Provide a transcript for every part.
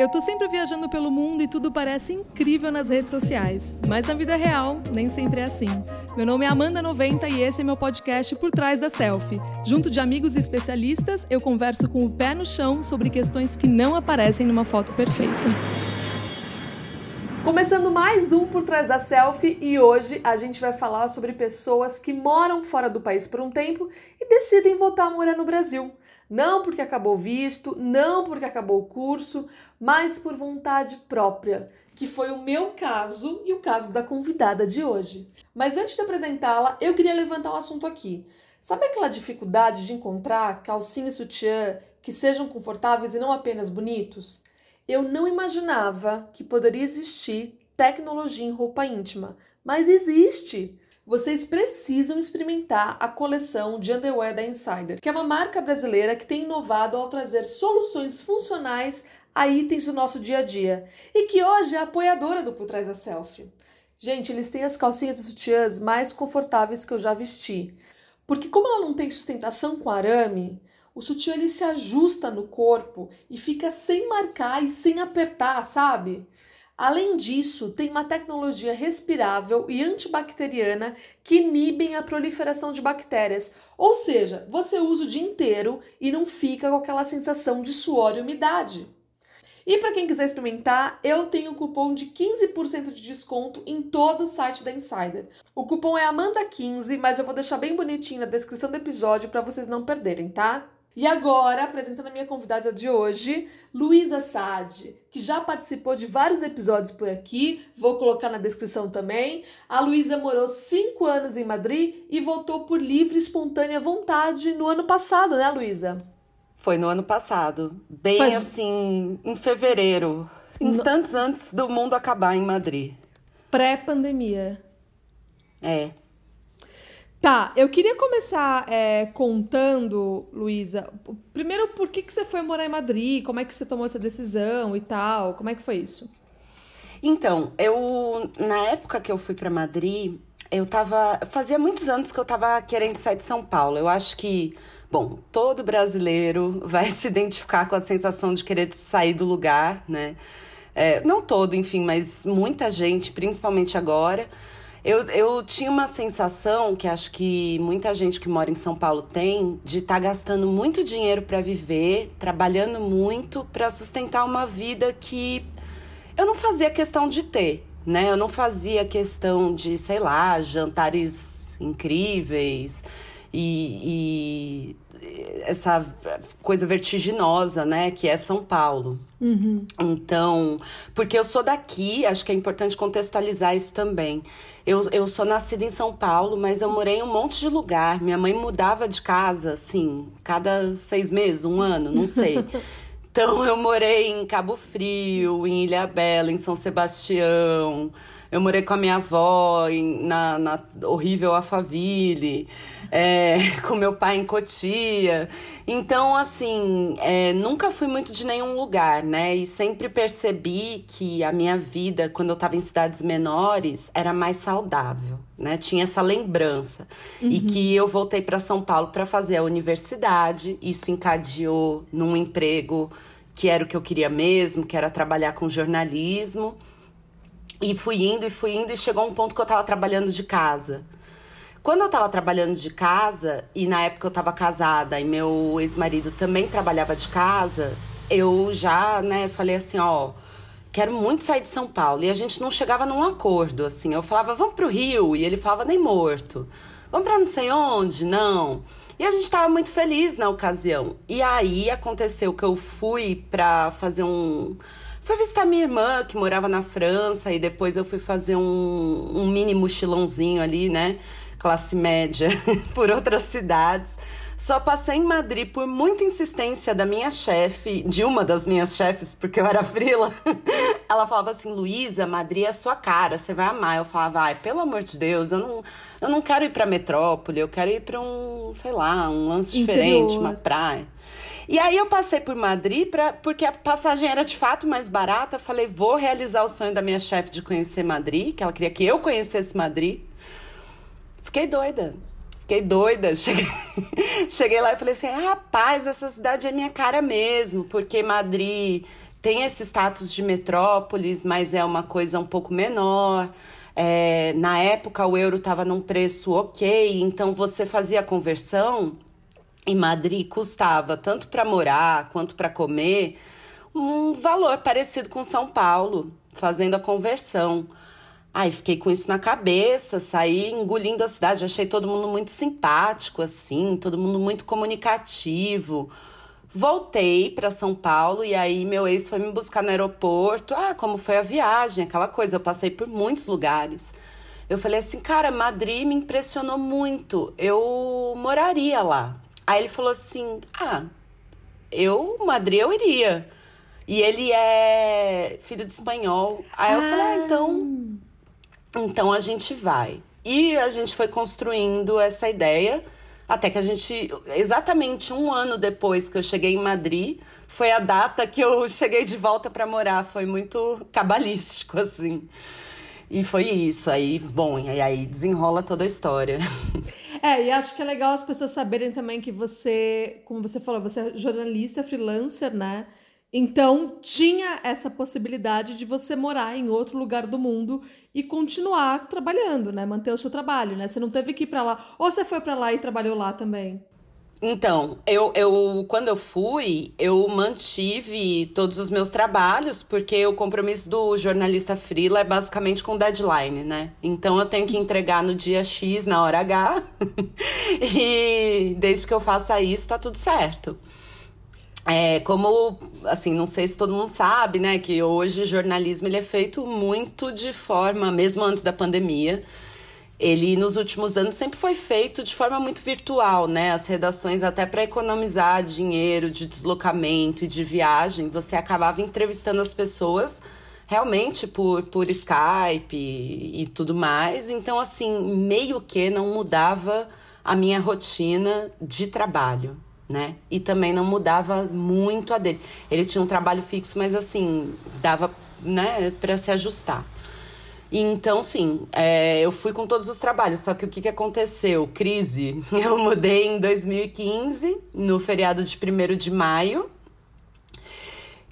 Eu tô sempre viajando pelo mundo e tudo parece incrível nas redes sociais, mas na vida real nem sempre é assim. Meu nome é Amanda 90 e esse é meu podcast Por Trás da Selfie. Junto de amigos e especialistas, eu converso com o pé no chão sobre questões que não aparecem numa foto perfeita. Começando mais um Por Trás da Selfie e hoje a gente vai falar sobre pessoas que moram fora do país por um tempo e decidem voltar a morar no Brasil. Não porque acabou visto, não porque acabou o curso, mas por vontade própria, que foi o meu caso e o caso da convidada de hoje. Mas antes de apresentá-la, eu queria levantar um assunto aqui. Sabe aquela dificuldade de encontrar calcinha e sutiã que sejam confortáveis e não apenas bonitos? Eu não imaginava que poderia existir tecnologia em roupa íntima, mas existe! Vocês precisam experimentar a coleção de underwear da Insider, que é uma marca brasileira que tem inovado ao trazer soluções funcionais a itens do nosso dia a dia e que hoje é apoiadora do Por Trás da Selfie. Gente, eles têm as calcinhas e sutiãs mais confortáveis que eu já vesti. Porque como ela não tem sustentação com arame, o sutiã ele se ajusta no corpo e fica sem marcar e sem apertar, sabe? Além disso, tem uma tecnologia respirável e antibacteriana que inibem a proliferação de bactérias. Ou seja, você usa o dia inteiro e não fica com aquela sensação de suor e umidade. E para quem quiser experimentar, eu tenho cupom de 15% de desconto em todo o site da Insider. O cupom é Amanda15, mas eu vou deixar bem bonitinho na descrição do episódio para vocês não perderem, tá? E agora, apresentando a minha convidada de hoje, Luísa Sade, que já participou de vários episódios por aqui, vou colocar na descrição também. A Luísa morou cinco anos em Madrid e voltou por livre e espontânea vontade no ano passado, né, Luísa? Foi no ano passado, bem Faz... assim, em fevereiro, instantes no... antes do mundo acabar em Madrid. Pré-pandemia. É. Tá, eu queria começar é, contando, Luísa, primeiro por que, que você foi morar em Madrid, como é que você tomou essa decisão e tal, como é que foi isso? Então, eu, na época que eu fui para Madrid, eu tava, fazia muitos anos que eu tava querendo sair de São Paulo, eu acho que, bom, todo brasileiro vai se identificar com a sensação de querer sair do lugar, né? É, não todo, enfim, mas muita gente, principalmente agora, eu, eu tinha uma sensação que acho que muita gente que mora em São Paulo tem de estar tá gastando muito dinheiro para viver, trabalhando muito para sustentar uma vida que eu não fazia questão de ter, né? Eu não fazia questão de, sei lá, jantares incríveis e, e essa coisa vertiginosa, né, que é São Paulo. Uhum. Então, porque eu sou daqui, acho que é importante contextualizar isso também. Eu, eu sou nascida em São Paulo, mas eu morei em um monte de lugar. Minha mãe mudava de casa, assim, cada seis meses, um ano, não sei. Então eu morei em Cabo Frio, em Ilha Bela, em São Sebastião. Eu morei com a minha avó em, na, na horrível Alphaville é, com meu pai em Cotia. Então, assim, é, nunca fui muito de nenhum lugar, né? E sempre percebi que a minha vida, quando eu estava em cidades menores, era mais saudável, né? Tinha essa lembrança. Uhum. E que eu voltei para São Paulo para fazer a universidade, isso encadeou num emprego que era o que eu queria mesmo, que era trabalhar com jornalismo. E fui indo e fui indo e chegou um ponto que eu estava trabalhando de casa. Quando eu tava trabalhando de casa, e na época eu tava casada e meu ex-marido também trabalhava de casa, eu já, né, falei assim, ó, quero muito sair de São Paulo. E a gente não chegava num acordo, assim. Eu falava, vamos pro Rio, e ele falava, nem morto. Vamos pra não sei onde? Não. E a gente estava muito feliz na ocasião. E aí aconteceu que eu fui para fazer um. Fui visitar minha irmã, que morava na França, e depois eu fui fazer um, um mini mochilãozinho ali, né? classe média por outras cidades. Só passei em Madrid por muita insistência da minha chefe, de uma das minhas chefes, porque eu era frila. Ela falava assim: Luísa, Madrid é a sua cara, você vai amar. Eu falava: ai, pelo amor de Deus, eu não, eu não quero ir pra metrópole, eu quero ir pra um, sei lá, um lance Interior. diferente, uma praia. E aí eu passei por Madrid pra, porque a passagem era de fato mais barata. Falei, vou realizar o sonho da minha chefe de conhecer Madrid, que ela queria que eu conhecesse Madrid. Fiquei doida. Fiquei doida. Cheguei, cheguei lá e falei assim: rapaz, essa cidade é minha cara mesmo, porque Madrid tem esse status de metrópolis, mas é uma coisa um pouco menor. É, na época o euro estava num preço ok, então você fazia a conversão em Madrid custava tanto para morar quanto para comer um valor parecido com São Paulo, fazendo a conversão. Aí fiquei com isso na cabeça, saí engolindo a cidade, achei todo mundo muito simpático assim, todo mundo muito comunicativo. Voltei para São Paulo e aí meu ex foi me buscar no aeroporto. Ah, como foi a viagem, aquela coisa. Eu passei por muitos lugares. Eu falei assim, cara, Madrid me impressionou muito. Eu moraria lá. Aí ele falou assim: Ah, eu, Madrid, eu iria. E ele é filho de espanhol. Aí eu falei: Ah, então. Então a gente vai. E a gente foi construindo essa ideia. Até que a gente, exatamente um ano depois que eu cheguei em Madrid, foi a data que eu cheguei de volta para morar. Foi muito cabalístico, assim. E foi isso. Aí, bom, e aí desenrola toda a história. É, e acho que é legal as pessoas saberem também que você, como você falou, você é jornalista, freelancer, né? Então, tinha essa possibilidade de você morar em outro lugar do mundo e continuar trabalhando, né? Manter o seu trabalho, né? Você não teve que ir para lá. Ou você foi para lá e trabalhou lá também? Então, eu, eu quando eu fui, eu mantive todos os meus trabalhos, porque o compromisso do jornalista freela é basicamente com deadline, né? Então eu tenho que entregar no dia X, na hora H. e desde que eu faça isso, tá tudo certo. É, como, assim, não sei se todo mundo sabe, né, que hoje o jornalismo ele é feito muito de forma, mesmo antes da pandemia, ele nos últimos anos sempre foi feito de forma muito virtual, né? As redações, até para economizar dinheiro de deslocamento e de viagem, você acabava entrevistando as pessoas realmente por, por Skype e, tudo mais. Então, assim, meio que não mudava a minha rotina de trabalho né? E também não mudava muito a dele. Ele tinha um trabalho fixo, mas assim, dava, né, para se ajustar. Então, sim, é, eu fui com todos os trabalhos, só que o que, que aconteceu? Crise. Eu mudei em 2015, no feriado de 1 de maio,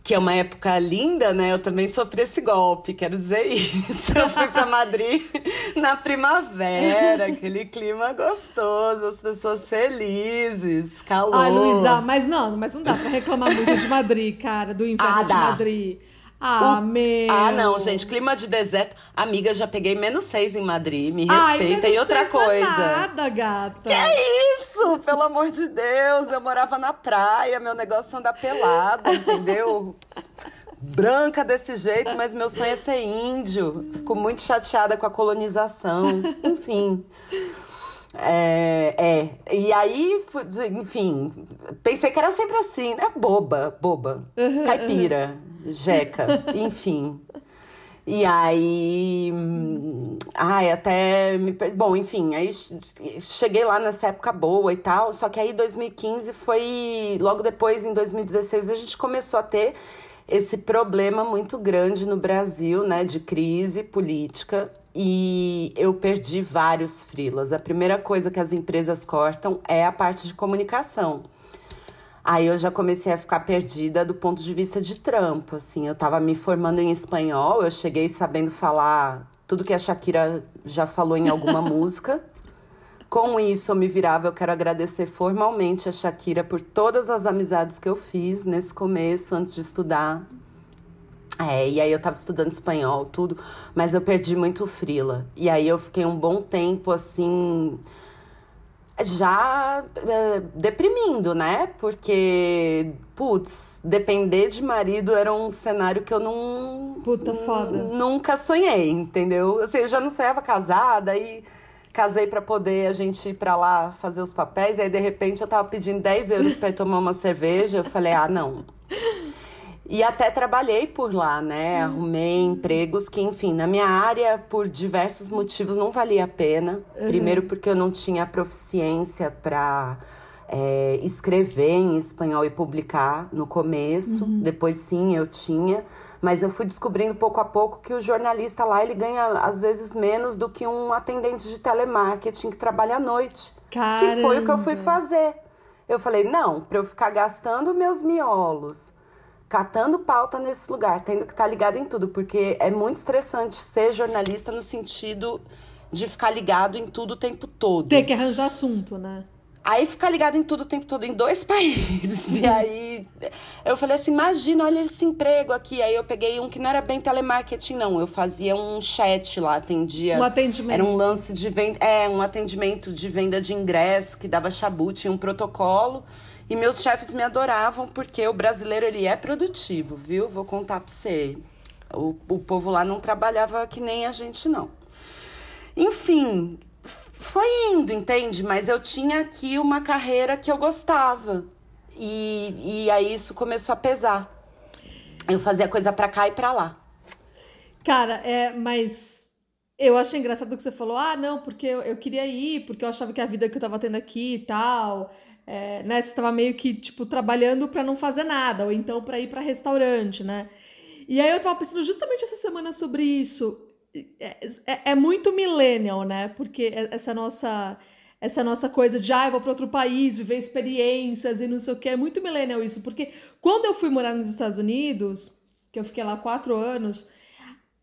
que é uma época linda, né? Eu também sofri esse golpe, quero dizer isso. Eu fui para Madrid na primavera, aquele clima gostoso, as pessoas felizes, calor. Ai, Luísa, mas não, mas não dá para reclamar muito de Madrid, cara, do inverno ah, de Madrid. Ah, o... meu. Ah, não, gente, clima de deserto. Amiga, já peguei menos seis em Madrid, me respeita. Ai, e outra coisa. Nada, gata. Que é isso? Pelo amor de Deus, eu morava na praia, meu negócio é andar pelada, entendeu? Branca desse jeito, mas meu sonho é ser índio. Fico muito chateada com a colonização. Enfim. É, é, e aí, enfim, pensei que era sempre assim, né? Boba, boba. Uhum, caipira. Uhum jeca, enfim. E aí. Ai, até. Me, bom, enfim, aí cheguei lá nessa época boa e tal. Só que aí 2015 foi. Logo depois, em 2016, a gente começou a ter esse problema muito grande no Brasil, né, de crise política. E eu perdi vários frilas. A primeira coisa que as empresas cortam é a parte de comunicação. Aí eu já comecei a ficar perdida do ponto de vista de trampo, assim. Eu tava me formando em espanhol, eu cheguei sabendo falar tudo que a Shakira já falou em alguma música. Com isso, eu me virava. Eu quero agradecer formalmente a Shakira por todas as amizades que eu fiz nesse começo, antes de estudar. É, e aí eu tava estudando espanhol, tudo, mas eu perdi muito o frila. E aí eu fiquei um bom tempo assim já é, deprimindo, né? Porque, putz, depender de marido era um cenário que eu não. Puta foda. Nunca sonhei, entendeu? Assim, eu já não sonhava casada e casei para poder a gente ir pra lá fazer os papéis. E aí, de repente, eu tava pedindo 10 euros pra ir tomar uma cerveja. Eu falei, ah, não. E até trabalhei por lá, né? Uhum. Arrumei empregos que, enfim, na minha área, por diversos motivos, não valia a pena. Uhum. Primeiro, porque eu não tinha proficiência para é, escrever em espanhol e publicar no começo. Uhum. Depois, sim, eu tinha. Mas eu fui descobrindo pouco a pouco que o jornalista lá ele ganha, às vezes, menos do que um atendente de telemarketing que trabalha à noite. Caramba. Que foi o que eu fui fazer. Eu falei, não, para eu ficar gastando meus miolos catando pauta nesse lugar, tendo que estar tá ligado em tudo, porque é muito estressante ser jornalista no sentido de ficar ligado em tudo o tempo todo. Ter que arranjar assunto, né? Aí ficar ligado em tudo o tempo todo, em dois países. E aí eu falei assim: imagina, olha esse emprego aqui. Aí eu peguei um que não era bem telemarketing, não. Eu fazia um chat lá, atendia. Um atendimento. Era um lance de venda. É, um atendimento de venda de ingresso que dava chabu, tinha um protocolo. E meus chefes me adoravam porque o brasileiro ele é produtivo, viu? Vou contar pra você. O, o povo lá não trabalhava que nem a gente, não. Enfim, foi indo, entende? Mas eu tinha aqui uma carreira que eu gostava. E, e aí isso começou a pesar. Eu fazia coisa pra cá e pra lá. Cara, é, mas eu achei engraçado que você falou: ah, não, porque eu, eu queria ir, porque eu achava que a vida que eu tava tendo aqui e tal. É, né, você tava meio que, tipo, trabalhando para não fazer nada, ou então para ir para restaurante, né? E aí eu tava pensando justamente essa semana sobre isso. É, é, é, muito millennial, né? Porque essa nossa essa nossa coisa de ah, eu vou para outro país, viver experiências e não sei o que, é muito millennial isso. Porque quando eu fui morar nos Estados Unidos, que eu fiquei lá quatro anos,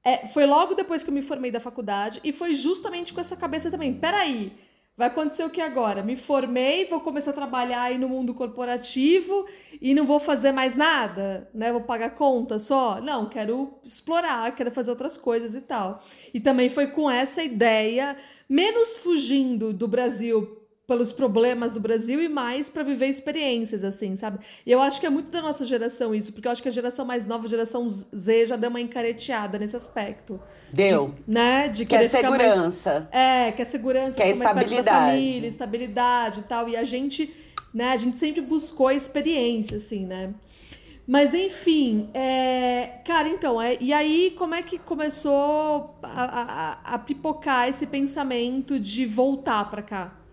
é, foi logo depois que eu me formei da faculdade e foi justamente com essa cabeça também. Peraí, Vai acontecer o que agora? Me formei, vou começar a trabalhar aí no mundo corporativo e não vou fazer mais nada, né? Vou pagar conta só? Não, quero explorar, quero fazer outras coisas e tal. E também foi com essa ideia, menos fugindo do Brasil pelos problemas do Brasil e mais para viver experiências, assim, sabe? E eu acho que é muito da nossa geração isso, porque eu acho que a geração mais nova, a geração Z, já deu uma encareteada nesse aspecto. Deu. De, né? De quer segurança. Mais, é, quer segurança, quer estabilidade. família, estabilidade e tal. E a gente, né, a gente sempre buscou a experiência, assim, né? Mas enfim, é... cara, então, é... e aí como é que começou a, a, a pipocar esse pensamento de voltar para cá?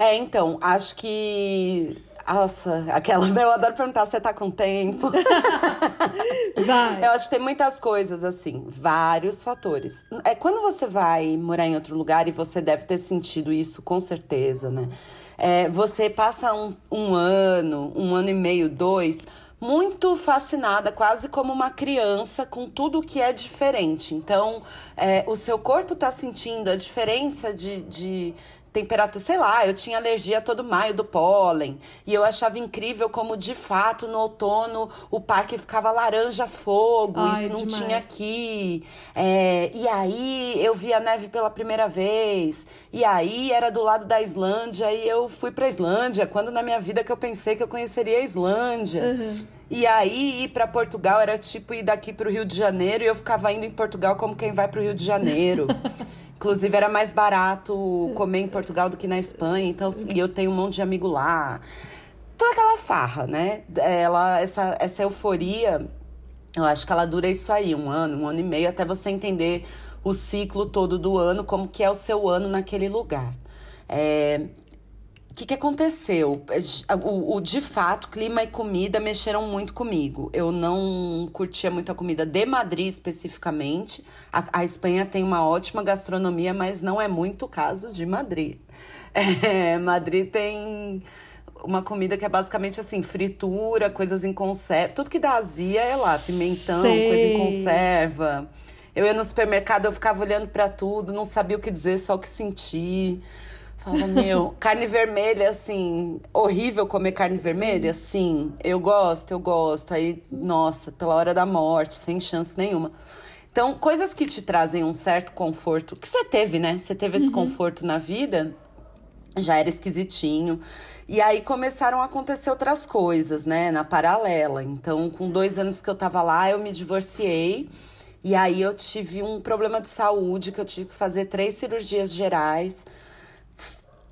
É, então, acho que. Nossa, aquelas, né? Eu adoro perguntar se você tá com tempo. Vai. Eu acho que tem muitas coisas, assim, vários fatores. É quando você vai morar em outro lugar, e você deve ter sentido isso com certeza, né? É, você passa um, um ano, um ano e meio, dois, muito fascinada, quase como uma criança, com tudo que é diferente. Então, é, o seu corpo está sentindo a diferença de, de temperatura, sei lá, eu tinha alergia todo maio do pólen. E eu achava incrível como, de fato, no outono o parque ficava laranja fogo. Ai, isso não demais. tinha aqui. É, e aí eu vi a neve pela primeira vez. E aí era do lado da Islândia e eu fui pra Islândia, quando na minha vida que eu pensei que eu conheceria a Islândia. Uhum. E aí ir para Portugal era tipo ir daqui para o Rio de Janeiro e eu ficava indo em Portugal como quem vai para o Rio de Janeiro. Inclusive, era mais barato comer em Portugal do que na Espanha. Então, e eu tenho um monte de amigo lá. Toda aquela farra, né? Ela, essa, essa euforia, eu acho que ela dura isso aí, um ano, um ano e meio, até você entender o ciclo todo do ano, como que é o seu ano naquele lugar. É, o que, que aconteceu? O, o, de fato, clima e comida mexeram muito comigo. Eu não curtia muito a comida de Madrid especificamente. A, a Espanha tem uma ótima gastronomia, mas não é muito o caso de Madrid. É, Madrid tem uma comida que é basicamente assim, fritura, coisas em conserva. Tudo que dá azia é lá, pimentão, Sei. coisa em conserva. Eu ia no supermercado, eu ficava olhando para tudo, não sabia o que dizer, só o que sentir. Fala, meu, carne vermelha, assim, horrível comer carne vermelha? Sim, eu gosto, eu gosto. Aí, nossa, pela hora da morte, sem chance nenhuma. Então, coisas que te trazem um certo conforto, que você teve, né? Você teve esse uhum. conforto na vida, já era esquisitinho. E aí começaram a acontecer outras coisas, né? Na paralela. Então, com dois anos que eu tava lá, eu me divorciei. E aí eu tive um problema de saúde que eu tive que fazer três cirurgias gerais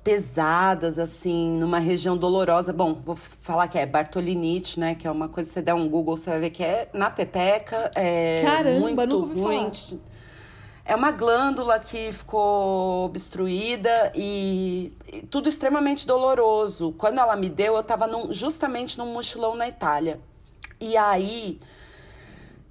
pesadas, assim, numa região dolorosa. Bom, vou falar que é Bartolinite, né? Que é uma coisa, você der um Google, você vai ver que é na pepeca. É Caramba, muito ruim. Falar. É uma glândula que ficou obstruída e, e, tudo extremamente doloroso. Quando ela me deu, eu estava justamente num mochilão na Itália. E aí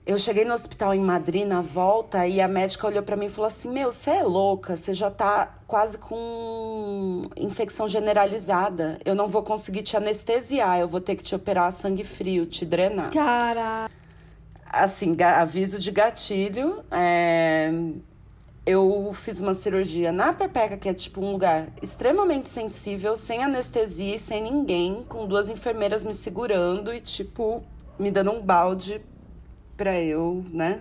Eu cheguei no hospital em Madrid na volta e a médica olhou para mim e falou assim: Meu, você é louca, você já tá quase com infecção generalizada. Eu não vou conseguir te anestesiar, eu vou ter que te operar a sangue frio, te drenar. Cara. Assim, aviso de gatilho. É... Eu fiz uma cirurgia na Pepeca, que é tipo um lugar extremamente sensível, sem anestesia e sem ninguém, com duas enfermeiras me segurando e, tipo, me dando um balde para eu, né,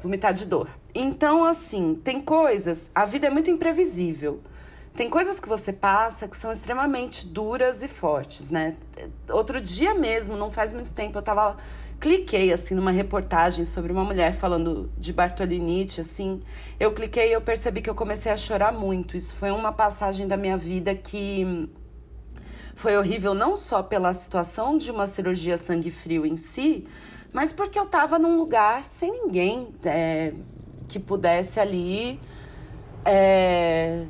vomitar de dor. Então, assim, tem coisas, a vida é muito imprevisível. Tem coisas que você passa que são extremamente duras e fortes, né? Outro dia mesmo, não faz muito tempo, eu tava cliquei assim numa reportagem sobre uma mulher falando de Bartolinite, assim. Eu cliquei e eu percebi que eu comecei a chorar muito. Isso foi uma passagem da minha vida que foi horrível não só pela situação de uma cirurgia sangue frio em si, mas porque eu estava num lugar sem ninguém é, que pudesse ali é,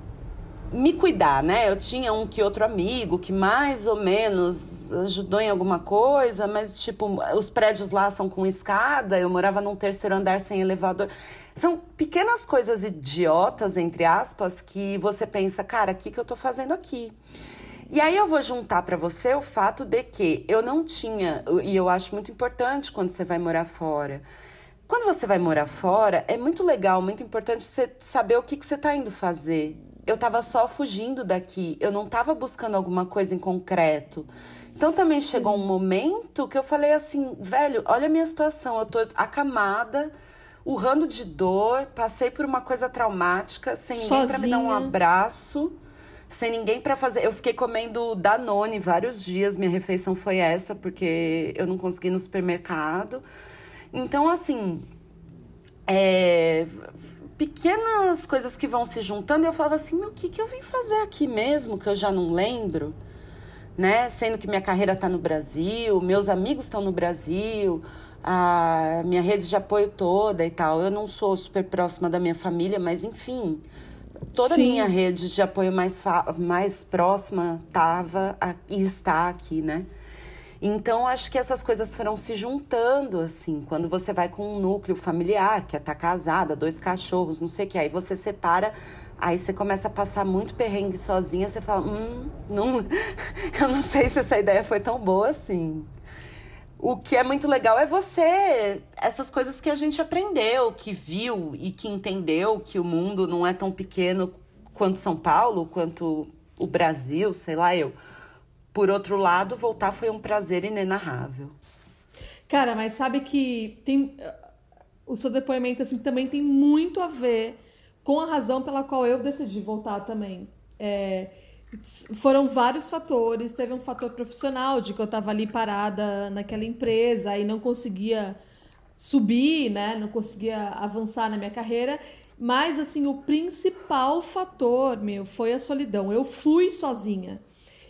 me cuidar, né? Eu tinha um que outro amigo que mais ou menos ajudou em alguma coisa, mas tipo, os prédios lá são com escada, eu morava num terceiro andar sem elevador. São pequenas coisas idiotas, entre aspas, que você pensa, cara, o que, que eu tô fazendo aqui? E aí eu vou juntar para você o fato de que eu não tinha, e eu acho muito importante quando você vai morar fora. Quando você vai morar fora, é muito legal, muito importante você saber o que, que você está indo fazer. Eu estava só fugindo daqui, eu não estava buscando alguma coisa em concreto. Então também chegou um momento que eu falei assim, velho, olha a minha situação, eu tô acamada, urrando de dor, passei por uma coisa traumática, sem ninguém para me dar um abraço sem ninguém para fazer. Eu fiquei comendo Danone vários dias, minha refeição foi essa, porque eu não consegui no supermercado. Então, assim, é, pequenas coisas que vão se juntando, eu falava assim: meu, o que, que eu vim fazer aqui mesmo, que eu já não lembro? Né? Sendo que minha carreira está no Brasil, meus amigos estão no Brasil, a minha rede de apoio toda e tal. Eu não sou super próxima da minha família, mas enfim, toda a minha rede de apoio mais, mais próxima estava e está aqui, né? Então, acho que essas coisas foram se juntando, assim. Quando você vai com um núcleo familiar, que é tá casada, dois cachorros, não sei o que, aí você separa, aí você começa a passar muito perrengue sozinha, você fala, hum, não, eu não sei se essa ideia foi tão boa assim. O que é muito legal é você, essas coisas que a gente aprendeu, que viu e que entendeu que o mundo não é tão pequeno quanto São Paulo, quanto o Brasil, sei lá eu. Por outro lado, voltar foi um prazer inenarrável. Cara, mas sabe que tem o seu depoimento assim também tem muito a ver com a razão pela qual eu decidi voltar também. É, foram vários fatores. Teve um fator profissional, de que eu estava ali parada naquela empresa e não conseguia subir, né? Não conseguia avançar na minha carreira. Mas, assim, o principal fator, meu, foi a solidão. Eu fui sozinha.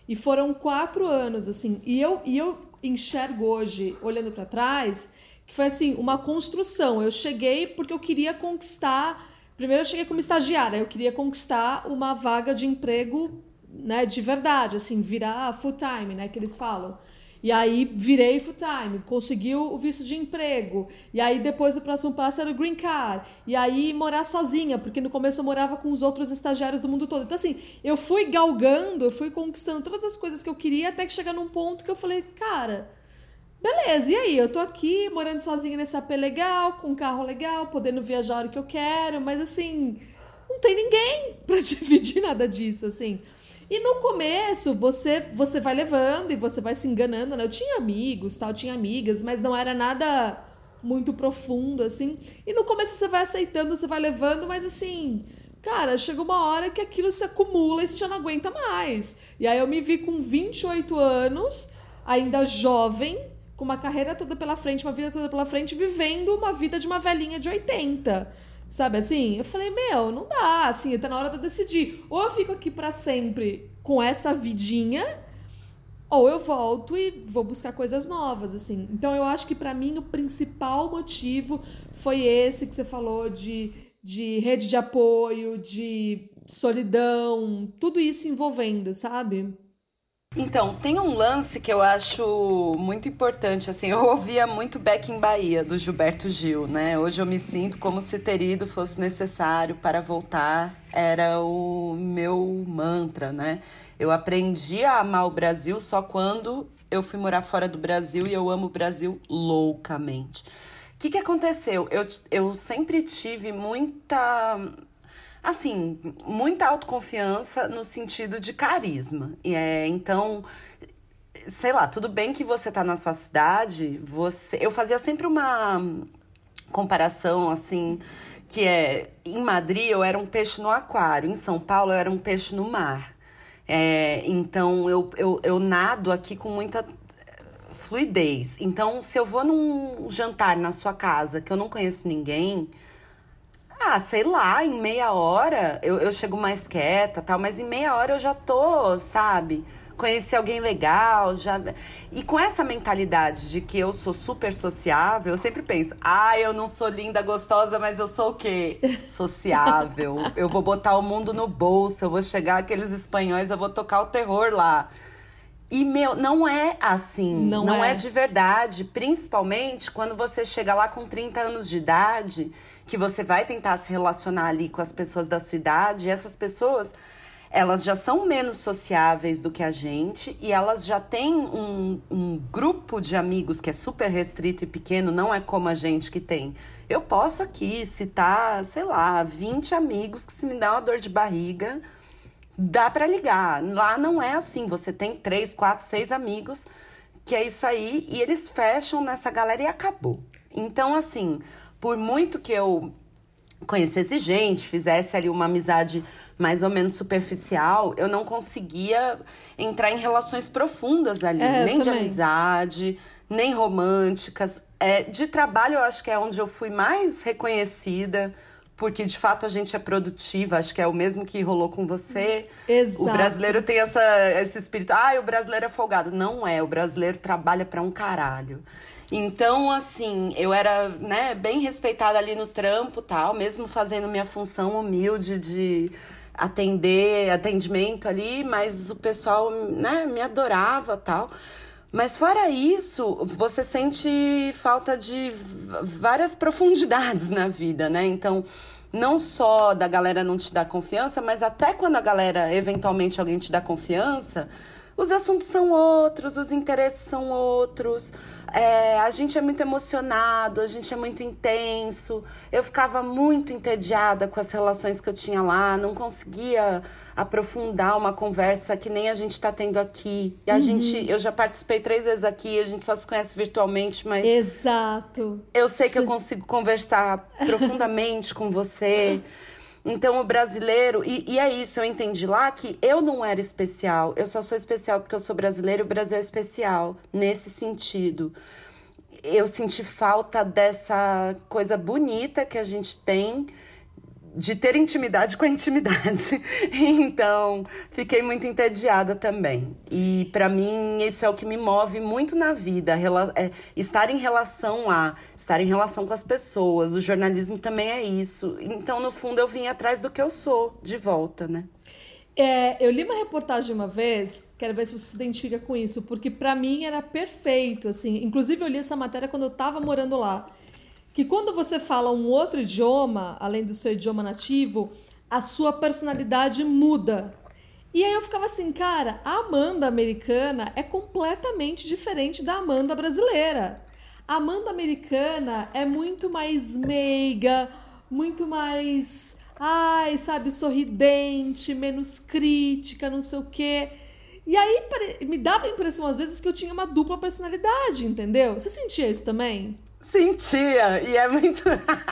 E foram quatro anos, assim. E eu, e eu enxergo hoje, olhando para trás, que foi, assim, uma construção. Eu cheguei porque eu queria conquistar. Primeiro, eu cheguei como estagiária. Eu queria conquistar uma vaga de emprego né, de verdade, assim, virar full time, né, que eles falam. E aí virei full time, conseguiu o visto de emprego. E aí depois o próximo passo era o green card. E aí morar sozinha, porque no começo eu morava com os outros estagiários do mundo todo. Então assim, eu fui galgando, eu fui conquistando todas as coisas que eu queria até que chegar num ponto que eu falei, cara, beleza, e aí? Eu tô aqui morando sozinha nesse AP legal, com um carro legal, podendo viajar a hora que eu quero, mas assim, não tem ninguém para dividir nada disso, assim. E no começo, você você vai levando e você vai se enganando, né? Eu tinha amigos, tal, tinha amigas, mas não era nada muito profundo, assim. E no começo você vai aceitando, você vai levando, mas assim, cara, chega uma hora que aquilo se acumula e você já não aguenta mais. E aí eu me vi com 28 anos, ainda jovem, com uma carreira toda pela frente, uma vida toda pela frente, vivendo uma vida de uma velhinha de 80. Sabe assim? Eu falei, meu, não dá, assim, tá na hora de eu decidir. Ou eu fico aqui para sempre com essa vidinha, ou eu volto e vou buscar coisas novas, assim. Então eu acho que para mim o principal motivo foi esse que você falou de, de rede de apoio, de solidão, tudo isso envolvendo, sabe? Então, tem um lance que eu acho muito importante, assim, eu ouvia muito Back in Bahia, do Gilberto Gil, né? Hoje eu me sinto como se ter ido fosse necessário para voltar, era o meu mantra, né? Eu aprendi a amar o Brasil só quando eu fui morar fora do Brasil e eu amo o Brasil loucamente. O que, que aconteceu? Eu, eu sempre tive muita assim, muita autoconfiança no sentido de carisma. É, então, sei lá, tudo bem que você tá na sua cidade, você. Eu fazia sempre uma comparação assim. Que é, em Madrid eu era um peixe no aquário, em São Paulo eu era um peixe no mar. É, então eu, eu, eu nado aqui com muita fluidez. Então, se eu vou num jantar na sua casa que eu não conheço ninguém, ah, sei lá, em meia hora eu, eu chego mais quieta tal, mas em meia hora eu já tô, sabe? Conheci alguém legal, já. E com essa mentalidade de que eu sou super sociável, eu sempre penso, ah, eu não sou linda, gostosa, mas eu sou o quê? Sociável. eu vou botar o mundo no bolso, eu vou chegar aqueles espanhóis, eu vou tocar o terror lá. E, meu, não é assim. Não, não é. é de verdade. Principalmente quando você chega lá com 30 anos de idade, que você vai tentar se relacionar ali com as pessoas da sua idade, essas pessoas. Elas já são menos sociáveis do que a gente e elas já têm um, um grupo de amigos que é super restrito e pequeno, não é como a gente que tem. Eu posso aqui citar, sei lá, 20 amigos que se me dá uma dor de barriga, dá para ligar. Lá não é assim. Você tem três, quatro, seis amigos, que é isso aí, e eles fecham nessa galera e acabou. Então, assim, por muito que eu conhecesse gente, fizesse ali uma amizade mais ou menos superficial, eu não conseguia entrar em relações profundas ali, é, nem de amizade, nem românticas. É, de trabalho, eu acho que é onde eu fui mais reconhecida porque de fato a gente é produtiva, acho que é o mesmo que rolou com você. Exato. O brasileiro tem essa, esse espírito, ah, o brasileiro é folgado. Não é, o brasileiro trabalha para um caralho. Então, assim, eu era, né, bem respeitada ali no trampo, tal, mesmo fazendo minha função humilde de atender, atendimento ali, mas o pessoal, né, me adorava, tal. Mas fora isso, você sente falta de várias profundidades na vida, né? Então, não só da galera não te dar confiança, mas até quando a galera, eventualmente alguém te dá confiança, os assuntos são outros, os interesses são outros. É, a gente é muito emocionado, a gente é muito intenso. Eu ficava muito entediada com as relações que eu tinha lá, não conseguia aprofundar uma conversa que nem a gente está tendo aqui. E a uhum. gente, eu já participei três vezes aqui, a gente só se conhece virtualmente, mas. Exato. Eu sei que eu consigo conversar profundamente com você. Então, o brasileiro, e, e, é isso, eu entendi lá que eu não era especial, eu só sou especial porque eu sou brasileiro e o Brasil é especial, nesse sentido. Eu senti falta dessa coisa bonita que a gente tem de ter intimidade com a intimidade. Então, fiquei muito entediada também. E para mim, isso é o que me move muito na vida, é estar em relação a, estar em relação com as pessoas. O jornalismo também é isso. Então, no fundo, eu vim atrás do que eu sou, de volta, né? É, eu li uma reportagem uma vez, quero ver se você se identifica com isso, porque para mim era perfeito, assim. Inclusive eu li essa matéria quando eu estava morando lá que quando você fala um outro idioma, além do seu idioma nativo, a sua personalidade muda. E aí eu ficava assim, cara, a Amanda americana é completamente diferente da Amanda brasileira. A Amanda americana é muito mais meiga, muito mais, ai, sabe, sorridente, menos crítica, não sei o quê. E aí me dava a impressão às vezes que eu tinha uma dupla personalidade, entendeu? Você sentia isso também? Sentia, e é muito.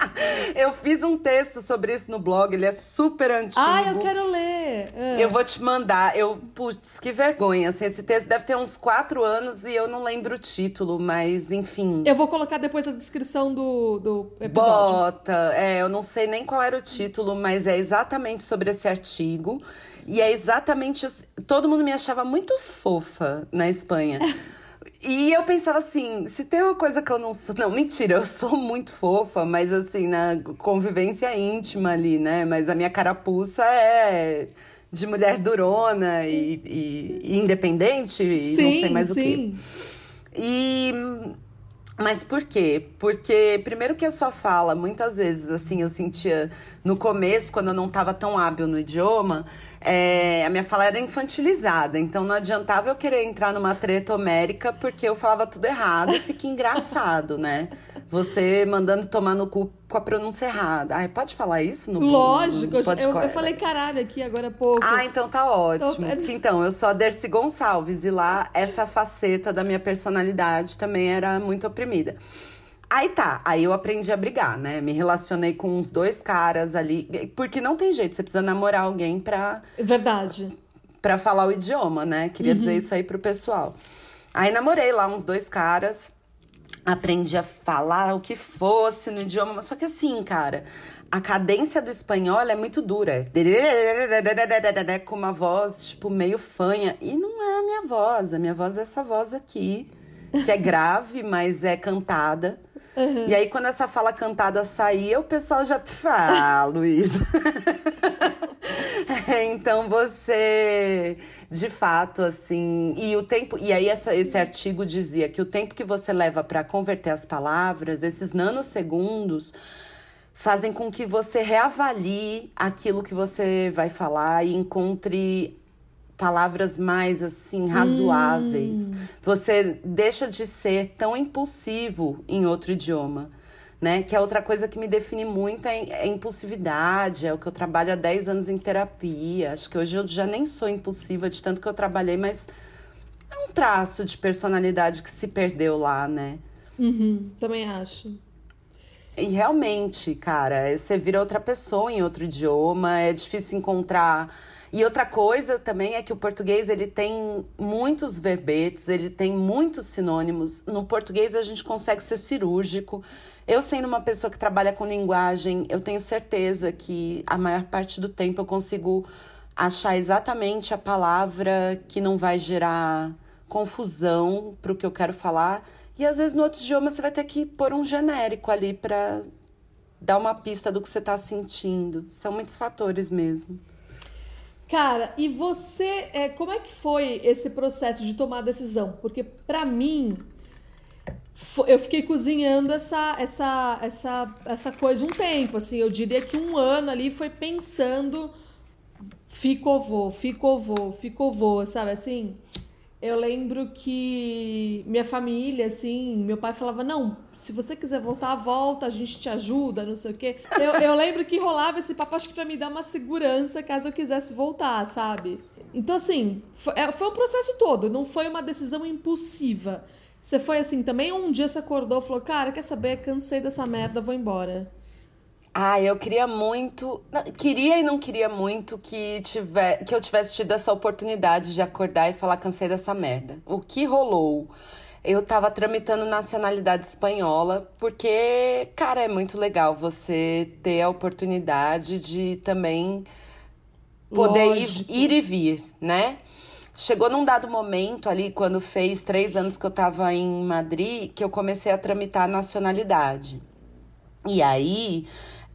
eu fiz um texto sobre isso no blog, ele é super antigo. Ah, eu quero ler. É. Eu vou te mandar. Eu, putz, que vergonha. Assim, esse texto deve ter uns quatro anos e eu não lembro o título, mas enfim. Eu vou colocar depois a descrição do, do episódio. Bota. É, eu não sei nem qual era o título, mas é exatamente sobre esse artigo. E é exatamente. Todo mundo me achava muito fofa na Espanha. E eu pensava assim, se tem uma coisa que eu não sou. Não, mentira, eu sou muito fofa, mas assim, na convivência íntima ali, né? Mas a minha carapuça é de mulher durona e, e, e independente e sim, não sei mais sim. o quê. E mas por quê? Porque, primeiro que a sua fala, muitas vezes, assim, eu sentia no começo, quando eu não estava tão hábil no idioma, é, a minha fala era infantilizada. Então não adiantava eu querer entrar numa treta homérica porque eu falava tudo errado e fica engraçado, né? Você mandando tomar no cu com a pronúncia errada. Ai, pode falar isso no Lógico, no, eu, eu, falei caralho aqui agora há pouco. Ah, então tá ótimo. Então, então, eu sou a Dercy Gonçalves e lá essa faceta da minha personalidade também era muito oprimida. Aí tá, aí eu aprendi a brigar, né? Me relacionei com uns dois caras ali, porque não tem jeito, você precisa namorar alguém pra. Verdade. Pra falar o idioma, né? Queria uhum. dizer isso aí pro pessoal. Aí namorei lá uns dois caras aprendi a falar o que fosse no idioma, só que assim, cara, a cadência do espanhol é muito dura. Com uma voz, tipo, meio fanha. E não é a minha voz. A minha voz é essa voz aqui, que é grave, mas é cantada. Uhum. E aí, quando essa fala cantada saía, o pessoal já. Ah, Luísa. então você, de fato, assim, e o tempo, e aí essa, esse artigo dizia que o tempo que você leva para converter as palavras, esses nanosegundos, fazem com que você reavalie aquilo que você vai falar e encontre palavras mais assim razoáveis. Hum. Você deixa de ser tão impulsivo em outro idioma né? Que é outra coisa que me define muito é, é impulsividade, é o que eu trabalho há 10 anos em terapia. Acho que hoje eu já nem sou impulsiva de tanto que eu trabalhei, mas é um traço de personalidade que se perdeu lá, né? Uhum, também acho. E realmente, cara, você vira outra pessoa em outro idioma, é difícil encontrar. E outra coisa também é que o português ele tem muitos verbetes, ele tem muitos sinônimos. No português a gente consegue ser cirúrgico. Eu sendo uma pessoa que trabalha com linguagem, eu tenho certeza que a maior parte do tempo eu consigo achar exatamente a palavra que não vai gerar confusão para o que eu quero falar. E às vezes no outro idioma você vai ter que pôr um genérico ali para dar uma pista do que você está sentindo. São muitos fatores mesmo. Cara, e você, é, como é que foi esse processo de tomar a decisão? Porque para mim, eu fiquei cozinhando essa, essa, essa, essa coisa um tempo, assim, eu diria que um ano ali foi pensando fico ou vou, fico ou vou, fico ou vou, sabe, assim, eu lembro que minha família, assim, meu pai falava, não, se você quiser voltar, volta, a gente te ajuda, não sei o quê. Eu, eu lembro que rolava esse papo, acho que pra me dar uma segurança caso eu quisesse voltar, sabe? Então, assim, foi, é, foi um processo todo, não foi uma decisão impulsiva. Você foi assim também? Um dia você acordou e falou, cara, quer saber? Cansei dessa merda, vou embora. Ah, eu queria muito. Queria e não queria muito que, tiver, que eu tivesse tido essa oportunidade de acordar e falar cansei dessa merda. O que rolou? Eu tava tramitando nacionalidade espanhola, porque, cara, é muito legal você ter a oportunidade de também poder ir, ir e vir, né? Chegou num dado momento ali, quando fez três anos que eu estava em Madrid, que eu comecei a tramitar a nacionalidade. E aí,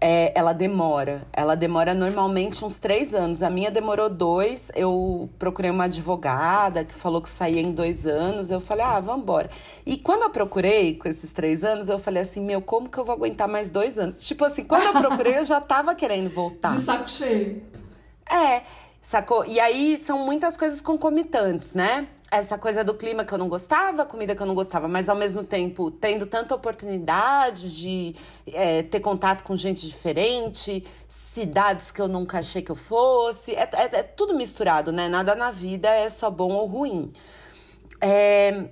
é, ela demora. Ela demora normalmente uns três anos. A minha demorou dois. Eu procurei uma advogada que falou que saía em dois anos. Eu falei, ah, vamos embora. E quando eu procurei com esses três anos, eu falei assim, meu, como que eu vou aguentar mais dois anos? Tipo assim, quando eu procurei, eu já tava querendo voltar. De saco cheio. É. Sacou? E aí são muitas coisas concomitantes, né? Essa coisa do clima que eu não gostava, comida que eu não gostava, mas ao mesmo tempo tendo tanta oportunidade de é, ter contato com gente diferente, cidades que eu nunca achei que eu fosse. É, é, é tudo misturado, né? Nada na vida é só bom ou ruim. É,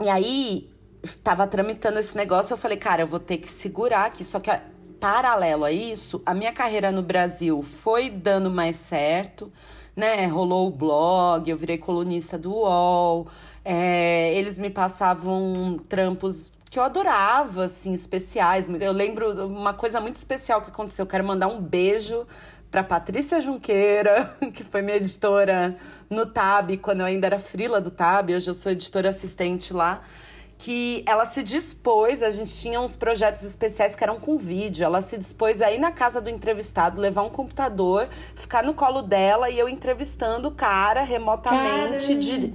e aí, tava tramitando esse negócio, eu falei, cara, eu vou ter que segurar aqui. Só que paralelo a isso, a minha carreira no Brasil foi dando mais certo, né? Rolou o blog, eu virei colunista do UOL, é, eles me passavam trampos que eu adorava, assim, especiais. Eu lembro uma coisa muito especial que aconteceu. Eu quero mandar um beijo para Patrícia Junqueira, que foi minha editora no Tab, quando eu ainda era frila do Tab, hoje eu sou editora assistente lá que ela se dispôs, a gente tinha uns projetos especiais que eram com vídeo, ela se dispôs aí na casa do entrevistado, levar um computador, ficar no colo dela e eu entrevistando o cara remotamente di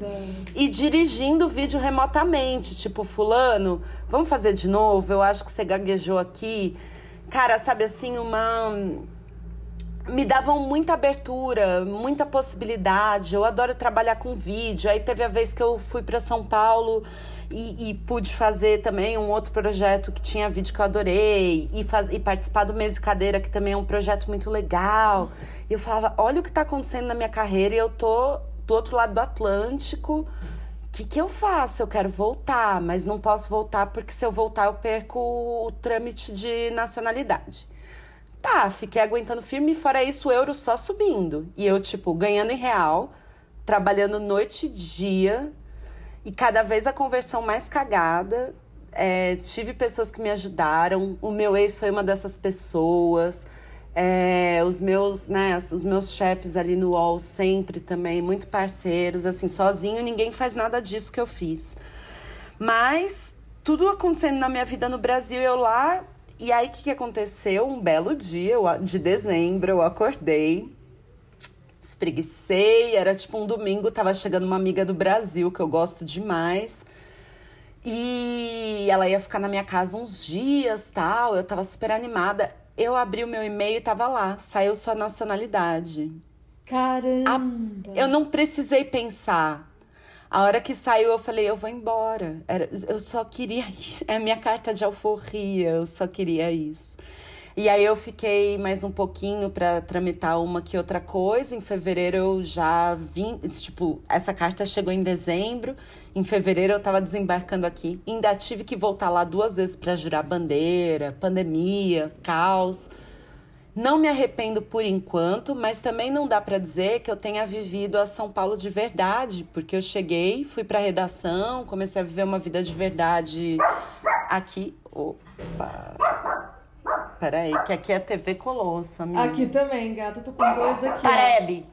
e dirigindo o vídeo remotamente, tipo, fulano, vamos fazer de novo, eu acho que você gaguejou aqui. Cara, sabe assim, uma me davam muita abertura, muita possibilidade. Eu adoro trabalhar com vídeo. Aí teve a vez que eu fui para São Paulo e, e, pude fazer também um outro projeto que tinha vídeo que eu adorei e, faz, e participar do Mesa e Cadeira, que também é um projeto muito legal. E eu falava, olha o que está acontecendo na minha carreira e eu tô do outro lado do Atlântico. O que, que eu faço? Eu quero voltar, mas não posso voltar porque se eu voltar eu perco o trâmite de nacionalidade. Tá, fiquei aguentando firme fora isso o euro só subindo. E eu, tipo, ganhando em real, trabalhando noite e dia, e cada vez a conversão mais cagada. É, tive pessoas que me ajudaram. O meu ex foi uma dessas pessoas. É, os meus, né, os meus chefes ali no UOL sempre também, muito parceiros. Assim, sozinho ninguém faz nada disso que eu fiz. Mas tudo acontecendo na minha vida no Brasil, eu lá. E aí, o que, que aconteceu? Um belo dia de dezembro, eu acordei espreguicei, era tipo um domingo, tava chegando uma amiga do Brasil, que eu gosto demais. E ela ia ficar na minha casa uns dias, tal, eu tava super animada. Eu abri o meu e-mail e tava lá, saiu sua nacionalidade. Caramba! A... eu não precisei pensar. A hora que saiu, eu falei, eu vou embora. Era, eu só queria isso. É a minha carta de alforria, eu só queria isso. E aí eu fiquei mais um pouquinho para tramitar uma que outra coisa. Em fevereiro eu já vim, tipo, essa carta chegou em dezembro. Em fevereiro eu tava desembarcando aqui. Ainda tive que voltar lá duas vezes para jurar bandeira, pandemia, caos. Não me arrependo por enquanto, mas também não dá para dizer que eu tenha vivido a São Paulo de verdade, porque eu cheguei, fui para redação, comecei a viver uma vida de verdade aqui. Opa. Peraí, que aqui é TV Colosso, amiga. Aqui também, gata. Tô com dois aqui. Parebe!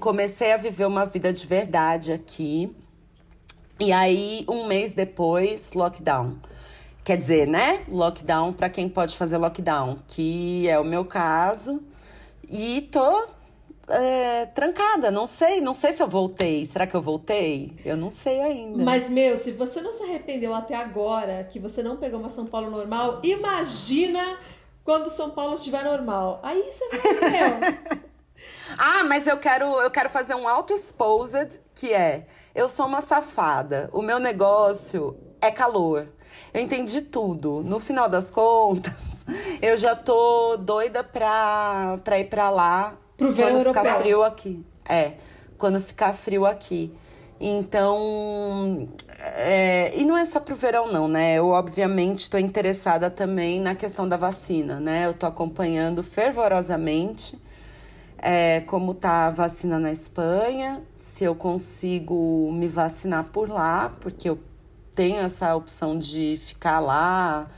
Comecei a viver uma vida de verdade aqui. E aí, um mês depois, lockdown. Quer dizer, né? Lockdown para quem pode fazer lockdown, que é o meu caso. E tô é, trancada. Não sei, não sei se eu voltei. Será que eu voltei? Eu não sei ainda. Mas, meu, se você não se arrependeu até agora que você não pegou uma São Paulo normal, imagina quando São Paulo estiver normal. Aí você arrependeu. ah, mas eu quero, eu quero fazer um auto-exposed, que é... Eu sou uma safada. O meu negócio é calor. Eu entendi tudo. No final das contas, eu já tô doida pra, pra ir pra lá Pro verão quando europeu. ficar frio aqui. É, quando ficar frio aqui. Então, é, e não é só pro verão não, né? Eu obviamente estou interessada também na questão da vacina, né? Eu estou acompanhando fervorosamente é, como tá a vacina na Espanha, se eu consigo me vacinar por lá, porque eu tenho essa opção de ficar lá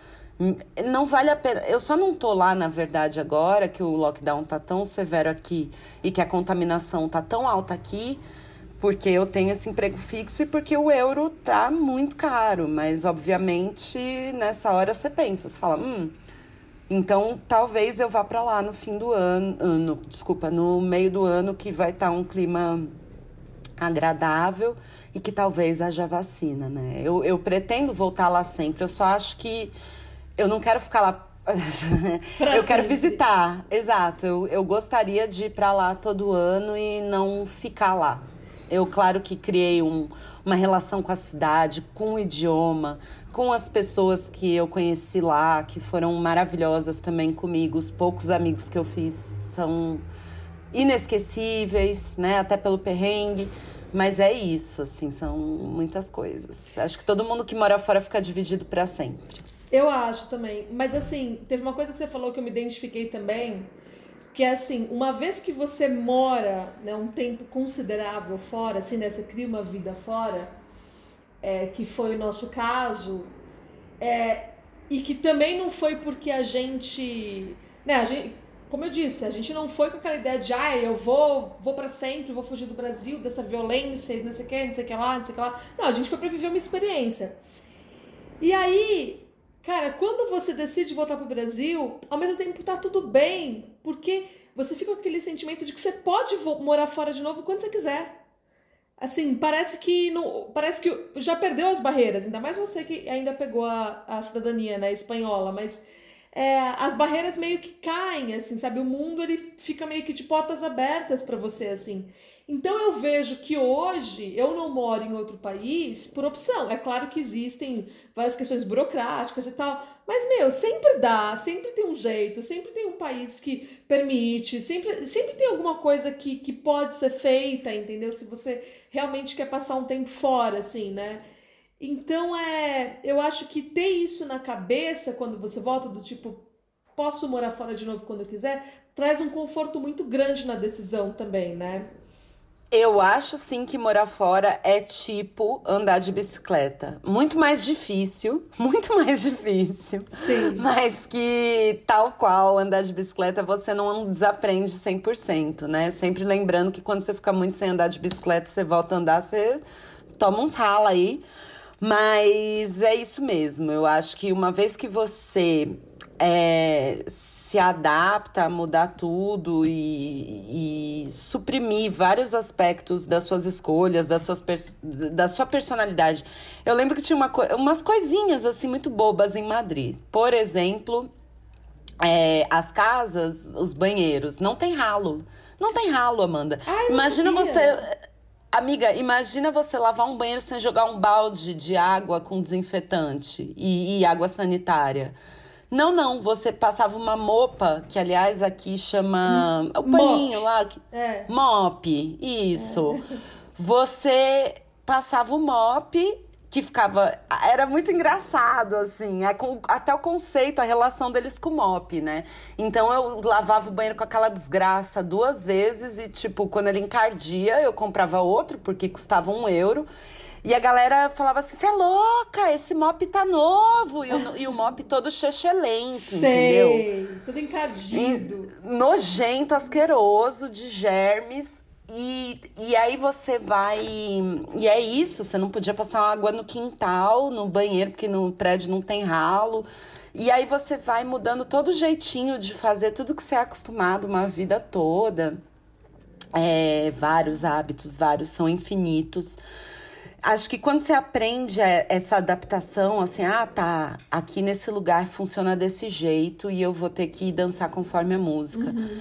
não vale a pena. Eu só não tô lá, na verdade, agora que o lockdown tá tão severo aqui e que a contaminação tá tão alta aqui, porque eu tenho esse emprego fixo e porque o euro tá muito caro. Mas, obviamente, nessa hora você pensa, você fala, hum. Então, talvez eu vá para lá no fim do ano, no, desculpa, no meio do ano que vai estar tá um clima agradável e que talvez haja vacina, né? Eu, eu pretendo voltar lá sempre. Eu só acho que eu não quero ficar lá. eu quero visitar, exato. Eu, eu gostaria de ir para lá todo ano e não ficar lá. Eu, claro que criei um, uma relação com a cidade, com o idioma, com as pessoas que eu conheci lá, que foram maravilhosas também comigo. Os poucos amigos que eu fiz são inesquecíveis, né? Até pelo perrengue. Mas é isso, assim, são muitas coisas. Acho que todo mundo que mora fora fica dividido para sempre. Eu acho também. Mas assim, teve uma coisa que você falou que eu me identifiquei também, que é assim, uma vez que você mora né, um tempo considerável fora, assim, né, você cria uma vida fora, é, que foi o nosso caso, é, e que também não foi porque a gente. Né, a gente como eu disse, a gente não foi com aquela ideia de, ah, eu vou, vou para sempre, vou fugir do Brasil, dessa violência, não sei o que, não sei o que lá, não sei o que lá. Não, a gente foi para viver uma experiência. E aí, cara, quando você decide voltar pro Brasil, ao mesmo tempo tá tudo bem, porque você fica com aquele sentimento de que você pode morar fora de novo quando você quiser. Assim, parece que não, parece que já perdeu as barreiras, ainda mais você que ainda pegou a, a cidadania, né, espanhola, mas é, as barreiras meio que caem, assim, sabe? O mundo ele fica meio que de portas abertas para você, assim. Então eu vejo que hoje eu não moro em outro país por opção. É claro que existem várias questões burocráticas e tal, mas meu, sempre dá, sempre tem um jeito, sempre tem um país que permite, sempre, sempre tem alguma coisa que, que pode ser feita, entendeu? Se você realmente quer passar um tempo fora, assim, né? Então é, eu acho que ter isso na cabeça quando você volta do tipo posso morar fora de novo quando eu quiser, traz um conforto muito grande na decisão também, né? Eu acho sim que morar fora é tipo andar de bicicleta. Muito mais difícil, muito mais difícil. Sim. Mas que, tal qual andar de bicicleta, você não desaprende 100%, né? Sempre lembrando que quando você fica muito sem andar de bicicleta, você volta a andar, você toma uns rala aí. Mas é isso mesmo. Eu acho que uma vez que você é, se adapta a mudar tudo e, e, suprimir vários aspectos das suas escolhas, das suas da sua personalidade. Eu lembro que tinha uma, umas coisinhas assim muito bobas em Madrid. Por exemplo, é, as casas, os banheiros, não tem ralo. Não tem ralo, Amanda. Ai, Imagina você. Amiga, imagina você lavar um banheiro sem jogar um balde de água com desinfetante e, e água sanitária. Não, não, você passava uma mopa, que aliás aqui chama. O paninho mop. lá. É. Mop, isso. É. Você passava o mop que ficava. Era muito engraçado, assim. Até o conceito, a relação deles com o mop, né? Então eu lavava o banheiro com aquela desgraça duas vezes e, tipo, quando ele encardia, eu comprava outro, porque custava um euro. E a galera falava assim: você é louca, esse mop tá novo. E o, e o mop todo chechelento, Sei, entendeu? Todo encardido. E, nojento, asqueroso, de germes. E, e aí você vai. E é isso, você não podia passar água no quintal, no banheiro, porque no prédio não tem ralo. E aí você vai mudando todo o jeitinho de fazer tudo que você é acostumado uma vida toda. É, vários hábitos, vários são infinitos acho que quando você aprende essa adaptação, assim, ah, tá, aqui nesse lugar funciona desse jeito e eu vou ter que dançar conforme a música. Uhum.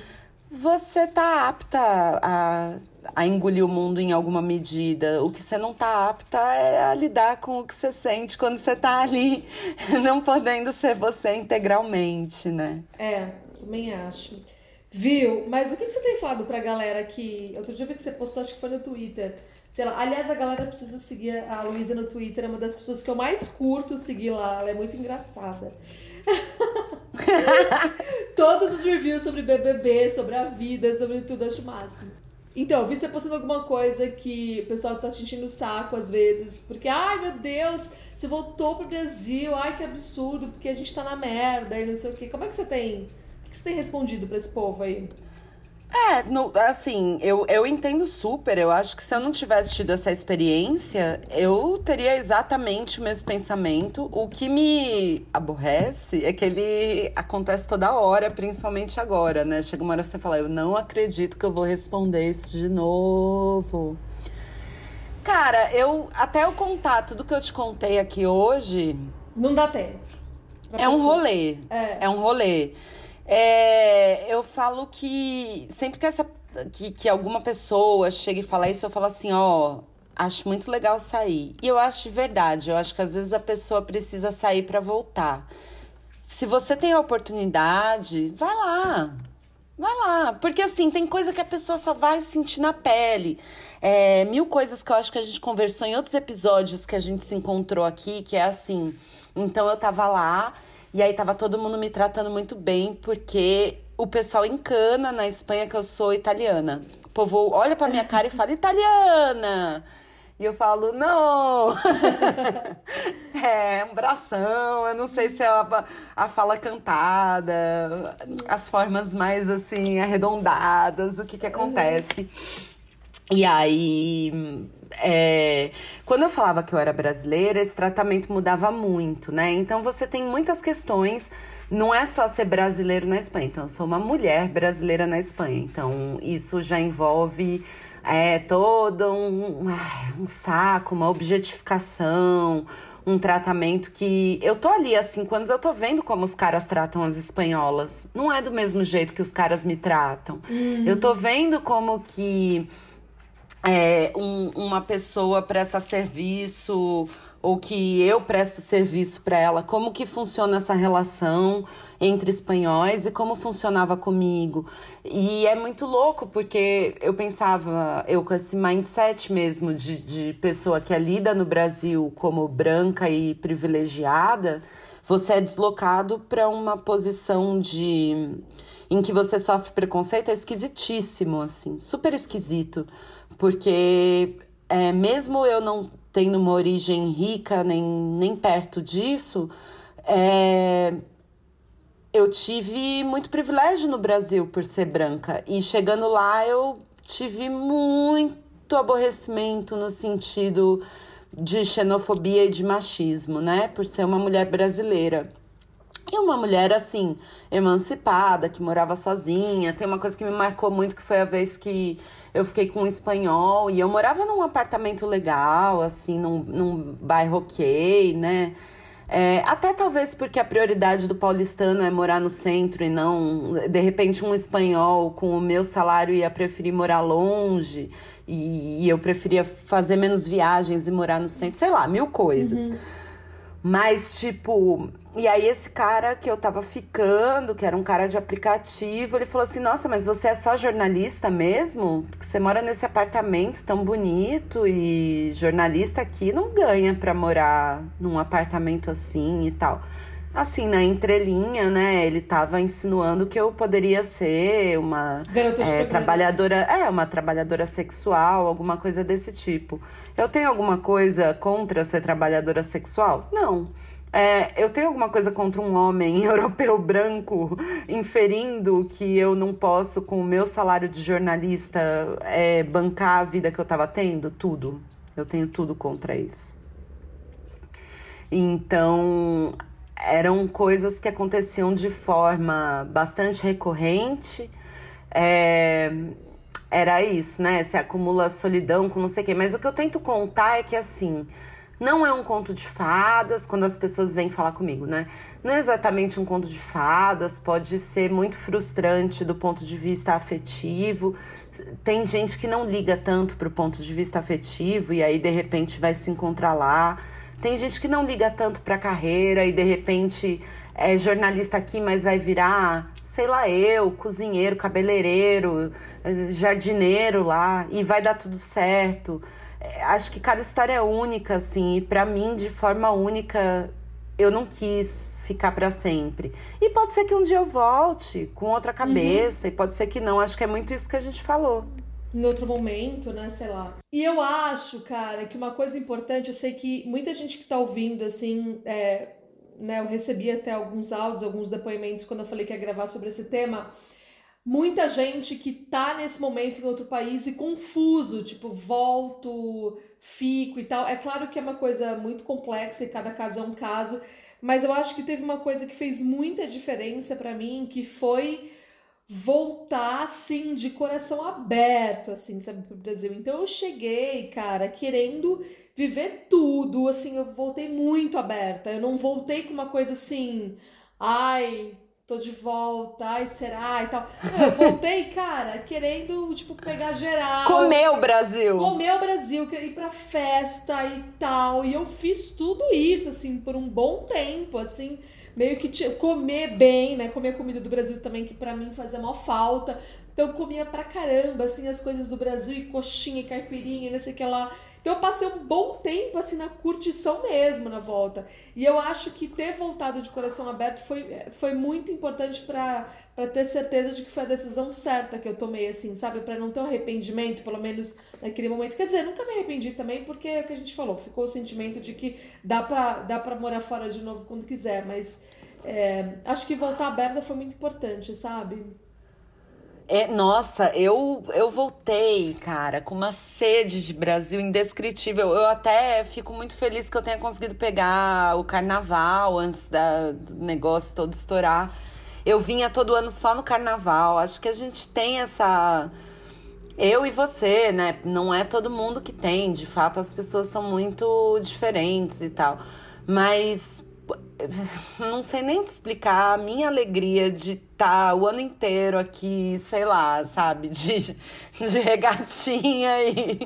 Você tá apta a, a engolir o mundo em alguma medida. O que você não tá apta é a lidar com o que você sente quando você tá ali, não podendo ser você integralmente, né? É, também acho. Viu? Mas o que, você tem falado pra galera que. Outro dia eu vi que você postou, acho que foi no Twitter Sei lá, aliás, a galera precisa seguir a Luísa no Twitter, é uma das pessoas que eu mais curto seguir lá, ela é muito engraçada. Todos os reviews sobre BBB, sobre a vida, sobre tudo, acho máximo. Então, eu vi você postando alguma coisa que o pessoal tá te enchendo o saco às vezes, porque, ai meu Deus, você voltou pro Brasil, ai que absurdo, porque a gente tá na merda e não sei o quê. Como é que você tem. O que você tem respondido pra esse povo aí? É, no, assim, eu, eu entendo super. Eu acho que se eu não tivesse tido essa experiência, eu teria exatamente o mesmo pensamento. O que me aborrece é que ele acontece toda hora, principalmente agora, né? Chega uma hora que você fala, eu não acredito que eu vou responder isso de novo. Cara, eu até eu contar tudo que eu te contei aqui hoje. Não dá tempo. É um rolê. É. é um rolê. É, eu falo que sempre que, essa, que, que alguma pessoa chega e fala isso, eu falo assim, ó, acho muito legal sair. E eu acho de verdade, eu acho que às vezes a pessoa precisa sair para voltar. Se você tem a oportunidade, vai lá. Vai lá. Porque assim, tem coisa que a pessoa só vai sentir na pele. É, mil coisas que eu acho que a gente conversou em outros episódios que a gente se encontrou aqui, que é assim. Então eu tava lá e aí tava todo mundo me tratando muito bem, porque o pessoal encana na Espanha que eu sou italiana. O povo olha pra minha cara e fala, italiana! E eu falo, não! é um bração, eu não sei se é a, a fala cantada, as formas mais assim, arredondadas, o que que acontece. Uhum. E aí, é, quando eu falava que eu era brasileira, esse tratamento mudava muito, né? Então você tem muitas questões. Não é só ser brasileiro na Espanha. Então, eu sou uma mulher brasileira na Espanha. Então, isso já envolve é todo um, um saco, uma objetificação, um tratamento que eu tô ali há cinco anos, eu tô vendo como os caras tratam as espanholas. Não é do mesmo jeito que os caras me tratam. Uhum. Eu tô vendo como que é, um, uma pessoa presta serviço ou que eu presto serviço para ela, como que funciona essa relação entre espanhóis e como funcionava comigo. E é muito louco, porque eu pensava, eu com esse mindset mesmo de, de pessoa que é lida no Brasil como branca e privilegiada, você é deslocado para uma posição de em que você sofre preconceito é esquisitíssimo, assim, super esquisito, porque é, mesmo eu não tendo uma origem rica nem, nem perto disso, é, eu tive muito privilégio no Brasil por ser branca. E chegando lá, eu tive muito aborrecimento no sentido de xenofobia e de machismo, né? Por ser uma mulher brasileira. E uma mulher assim, emancipada, que morava sozinha. Tem uma coisa que me marcou muito que foi a vez que eu fiquei com um espanhol e eu morava num apartamento legal, assim, num, num bairro ok, né? É, até talvez porque a prioridade do paulistano é morar no centro e não, de repente, um espanhol com o meu salário ia preferir morar longe e, e eu preferia fazer menos viagens e morar no centro, sei lá, mil coisas. Uhum. Mas, tipo, e aí esse cara que eu tava ficando, que era um cara de aplicativo, ele falou assim: "Nossa, mas você é só jornalista mesmo? Porque você mora nesse apartamento tão bonito e jornalista aqui não ganha para morar num apartamento assim e tal". Assim, na entrelinha, né, ele tava insinuando que eu poderia ser uma é, trabalhadora, é, uma trabalhadora sexual, alguma coisa desse tipo. Eu tenho alguma coisa contra ser trabalhadora sexual? Não. É, eu tenho alguma coisa contra um homem europeu branco inferindo que eu não posso, com o meu salário de jornalista, é, bancar a vida que eu estava tendo? Tudo. Eu tenho tudo contra isso. Então, eram coisas que aconteciam de forma bastante recorrente. É, era isso, né? Se acumula solidão com não sei o quê. Mas o que eu tento contar é que, assim, não é um conto de fadas quando as pessoas vêm falar comigo, né? Não é exatamente um conto de fadas, pode ser muito frustrante do ponto de vista afetivo. Tem gente que não liga tanto pro ponto de vista afetivo e aí de repente vai se encontrar lá. Tem gente que não liga tanto pra carreira e de repente é jornalista aqui, mas vai virar sei lá, eu, cozinheiro, cabeleireiro, eh, jardineiro lá, e vai dar tudo certo. É, acho que cada história é única, assim, e para mim, de forma única, eu não quis ficar para sempre. E pode ser que um dia eu volte com outra uhum. cabeça, uhum. e pode ser que não. Acho que é muito isso que a gente falou. Em outro momento, né? Sei lá. E eu acho, cara, que uma coisa importante, eu sei que muita gente que tá ouvindo, assim, é, né, eu recebi até alguns áudios, alguns depoimentos quando eu falei que ia gravar sobre esse tema. Muita gente que tá nesse momento em outro país e confuso, tipo, volto, fico e tal. É claro que é uma coisa muito complexa e cada caso é um caso, mas eu acho que teve uma coisa que fez muita diferença para mim, que foi voltar assim de coração aberto assim, sabe, pro Brasil. Então eu cheguei, cara, querendo viver tudo, assim, eu voltei muito aberta. Eu não voltei com uma coisa assim, ai, tô de volta, ai, será e tal. Eu voltei, cara, querendo, tipo, pegar geral. Comer o Brasil. Comer o Brasil, ir pra festa e tal. E eu fiz tudo isso, assim, por um bom tempo, assim, meio que comer bem, né? Comer comida do Brasil também, que para mim fazia maior falta Então eu comia pra caramba, assim, as coisas do Brasil, e coxinha, e caipirinha, e não sei o que lá. Então eu passei um bom tempo, assim, na curtição mesmo na volta. E eu acho que ter voltado de coração aberto foi, foi muito importante para ter certeza de que foi a decisão certa que eu tomei, assim, sabe? para não ter um arrependimento, pelo menos naquele momento. Quer dizer, nunca me arrependi também, porque é o que a gente falou, ficou o sentimento de que dá pra, dá pra morar fora de novo quando quiser, mas é, acho que voltar aberta foi muito importante, sabe? É, nossa, eu, eu voltei, cara, com uma sede de Brasil indescritível. Eu até fico muito feliz que eu tenha conseguido pegar o carnaval antes da, do negócio todo estourar. Eu vinha todo ano só no carnaval. Acho que a gente tem essa. Eu e você, né? Não é todo mundo que tem. De fato, as pessoas são muito diferentes e tal. Mas não sei nem te explicar a minha alegria de estar tá o ano inteiro aqui, sei lá, sabe, de, de regatinha e,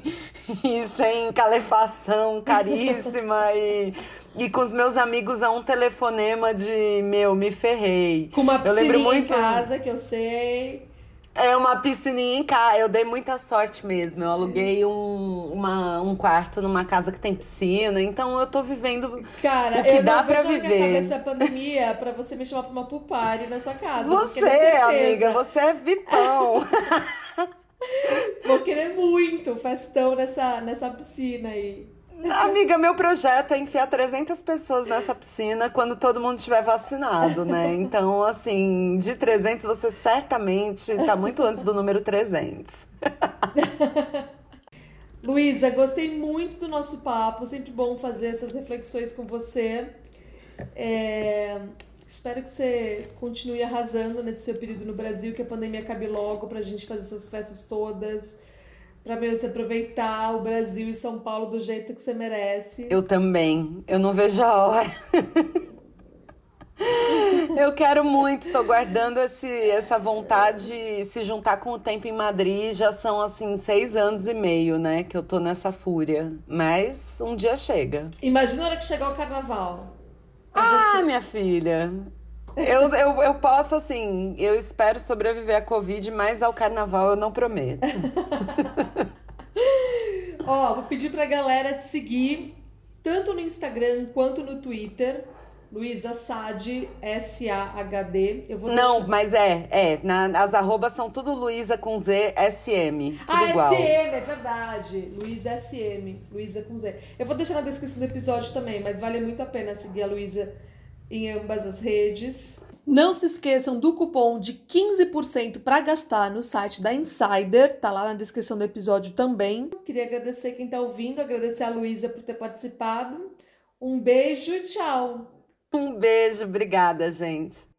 e sem calefação caríssima e, e com os meus amigos a um telefonema de meu, me ferrei. Com uma piscina eu lembro muito... em casa que eu sei. É uma piscininha em casa. Eu dei muita sorte mesmo. Eu aluguei um, uma, um quarto numa casa que tem piscina. Então eu tô vivendo Cara, o que eu dá para viver. Cara, essa pandemia para você me chamar pra uma party na sua casa. Você, amiga, você é vipão. Vou querer muito festão nessa, nessa piscina aí. Amiga, meu projeto é enfiar 300 pessoas nessa piscina quando todo mundo estiver vacinado, né? Então, assim, de 300 você certamente está muito antes do número 300. Luísa, gostei muito do nosso papo. Sempre bom fazer essas reflexões com você. É... Espero que você continue arrasando nesse seu período no Brasil, que a pandemia acabe logo para a gente fazer essas festas todas Pra você aproveitar o Brasil e São Paulo do jeito que você merece. Eu também. Eu não vejo a hora. Eu quero muito, tô guardando esse, essa vontade de se juntar com o tempo em Madrid. Já são, assim, seis anos e meio, né? Que eu tô nessa fúria. Mas um dia chega. Imagina a hora que chegar o carnaval. Ah, minha filha. Eu, eu, eu posso, assim, eu espero sobreviver à Covid, mas ao carnaval eu não prometo. Ó, vou pedir pra galera te seguir tanto no Instagram quanto no Twitter. Luísa Sade, S-A-H-D. Eu vou Não, deixar... mas é, é. Na, as arrobas são tudo Luísa com Z, S-M. Tudo ah, igual. SM, é verdade. Luísa S-M. Luísa com Z. Eu vou deixar na descrição do episódio também, mas vale muito a pena seguir a Luísa em ambas as redes. Não se esqueçam do cupom de 15% para gastar no site da Insider, tá lá na descrição do episódio também. Queria agradecer quem tá ouvindo, agradecer a Luísa por ter participado. Um beijo e tchau. Um beijo, obrigada, gente.